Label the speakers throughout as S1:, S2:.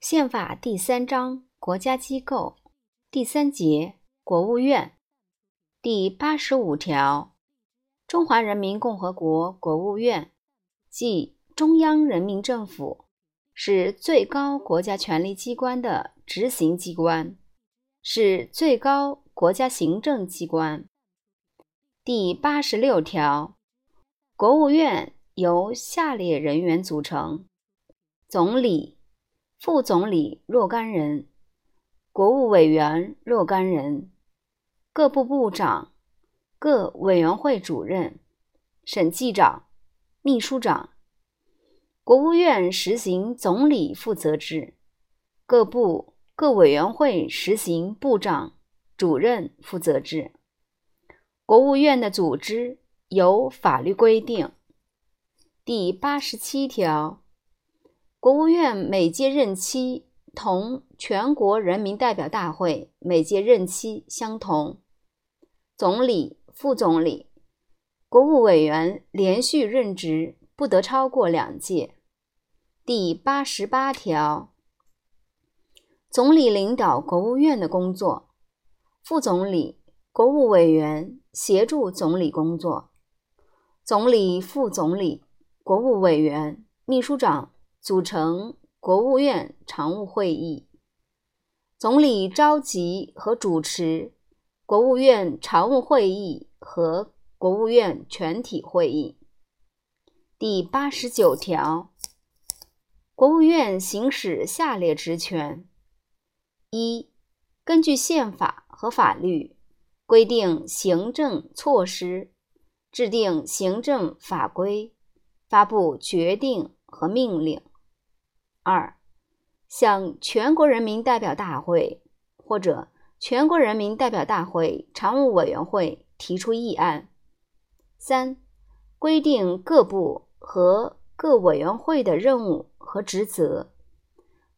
S1: 宪法第三章国家机构第三节国务院第八十五条，中华人民共和国国务院，即中央人民政府，是最高国家权力机关的执行机关，是最高国家行政机关。第八十六条，国务院由下列人员组成：总理。副总理若干人，国务委员若干人，各部部长、各委员会主任、审计长、秘书长。国务院实行总理负责制，各部各委员会实行部长、主任负责制。国务院的组织由法律规定。第八十七条。国务院每届任期同全国人民代表大会每届任期相同。总理、副总理、国务委员连续任职不得超过两届。第八十八条，总理领导国务院的工作，副总理、国务委员协助总理工作，总理、副总理、国务委员、秘书长。组成国务院常务会议，总理召集和主持国务院常务会议和国务院全体会议。第八十九条，国务院行使下列职权：一、根据宪法和法律规定行政措施，制定行政法规，发布决定和命令。二、向全国人民代表大会或者全国人民代表大会常务委员会提出议案。三、规定各部和各委员会的任务和职责，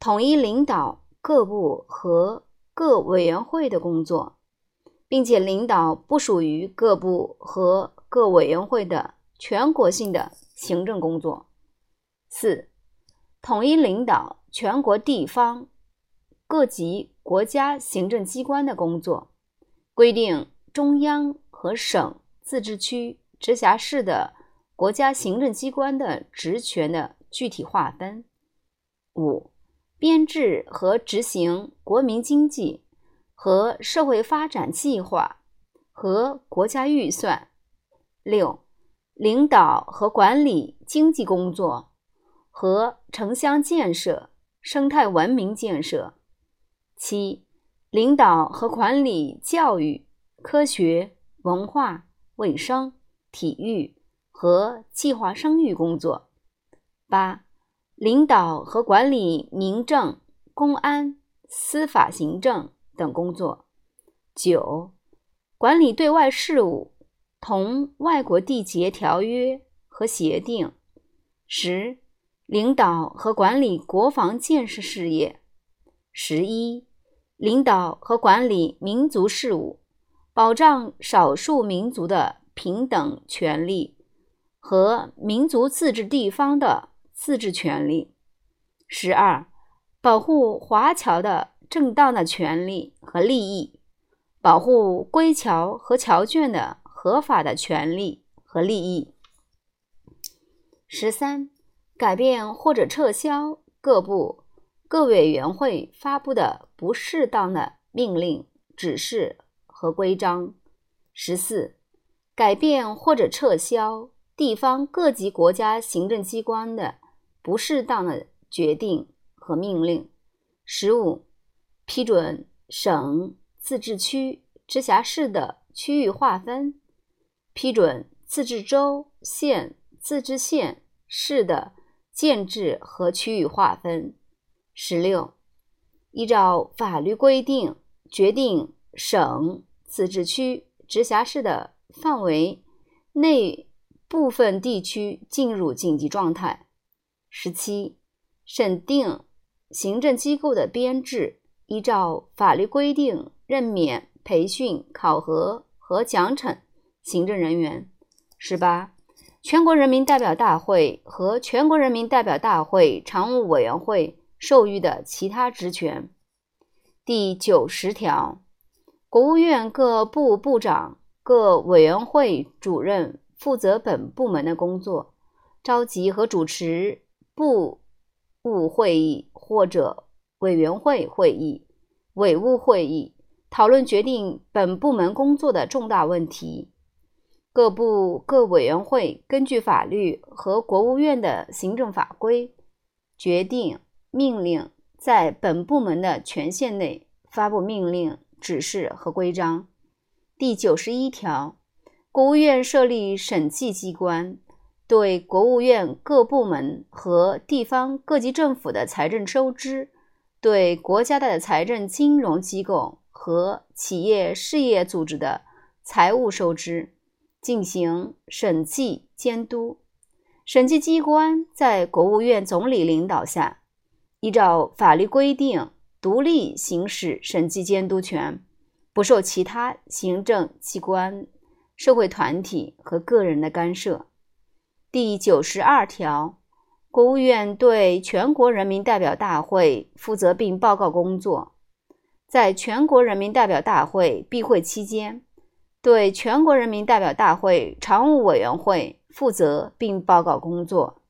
S1: 统一领导各部和各委员会的工作，并且领导不属于各部和各委员会的全国性的行政工作。四。统一领导全国地方各级国家行政机关的工作，规定中央和省、自治区、直辖市的国家行政机关的职权的具体划分。五、编制和执行国民经济和社会发展计划和国家预算。六、领导和管理经济工作。和城乡建设、生态文明建设；七、领导和管理教育、科学、文化、卫生、体育和计划生育工作；八、领导和管理民政、公安、司法行政等工作；九、管理对外事务，同外国缔结条约和协定；十。领导和管理国防建设事业；十一，领导和管理民族事务，保障少数民族的平等权利和民族自治地方的自治权利；十二，保护华侨的正当的权利和利益，保护归侨和侨眷的合法的权利和利益；十三。改变或者撤销各部、各委员会发布的不适当的命令、指示和规章。十四、改变或者撤销地方各级国家行政机关的不适当的决定和命令。十五、批准省、自治区、直辖市的区域划分，批准自治州、县、自治县、市的。建制和区域划分。十六，依照法律规定决定省、自治区、直辖市的范围内部分地区进入紧急状态。十七，审定行政机构的编制，依照法律规定任免、培训、考核和奖惩行政人员。十八。全国人民代表大会和全国人民代表大会常务委员会授予的其他职权。第九十条，国务院各部部长、各委员会主任负责本部门的工作，召集和主持部务会议或者委员会会议、委务会议，讨论决定本部门工作的重大问题。各部各委员会根据法律和国务院的行政法规，决定命令在本部门的权限内。发布命令、指示和规章。第九十一条，国务院设立审计机关，对国务院各部门和地方各级政府的财政收支，对国家的财政金融机构和企业事业组织的财务收支进行审计监督。审计机关在国务院总理领导下，依照法律规定。独立行使审计监督权，不受其他行政机关、社会团体和个人的干涉。第九十二条，国务院对全国人民代表大会负责并报告工作，在全国人民代表大会闭会期间，对全国人民代表大会常务委员会负责并报告工作。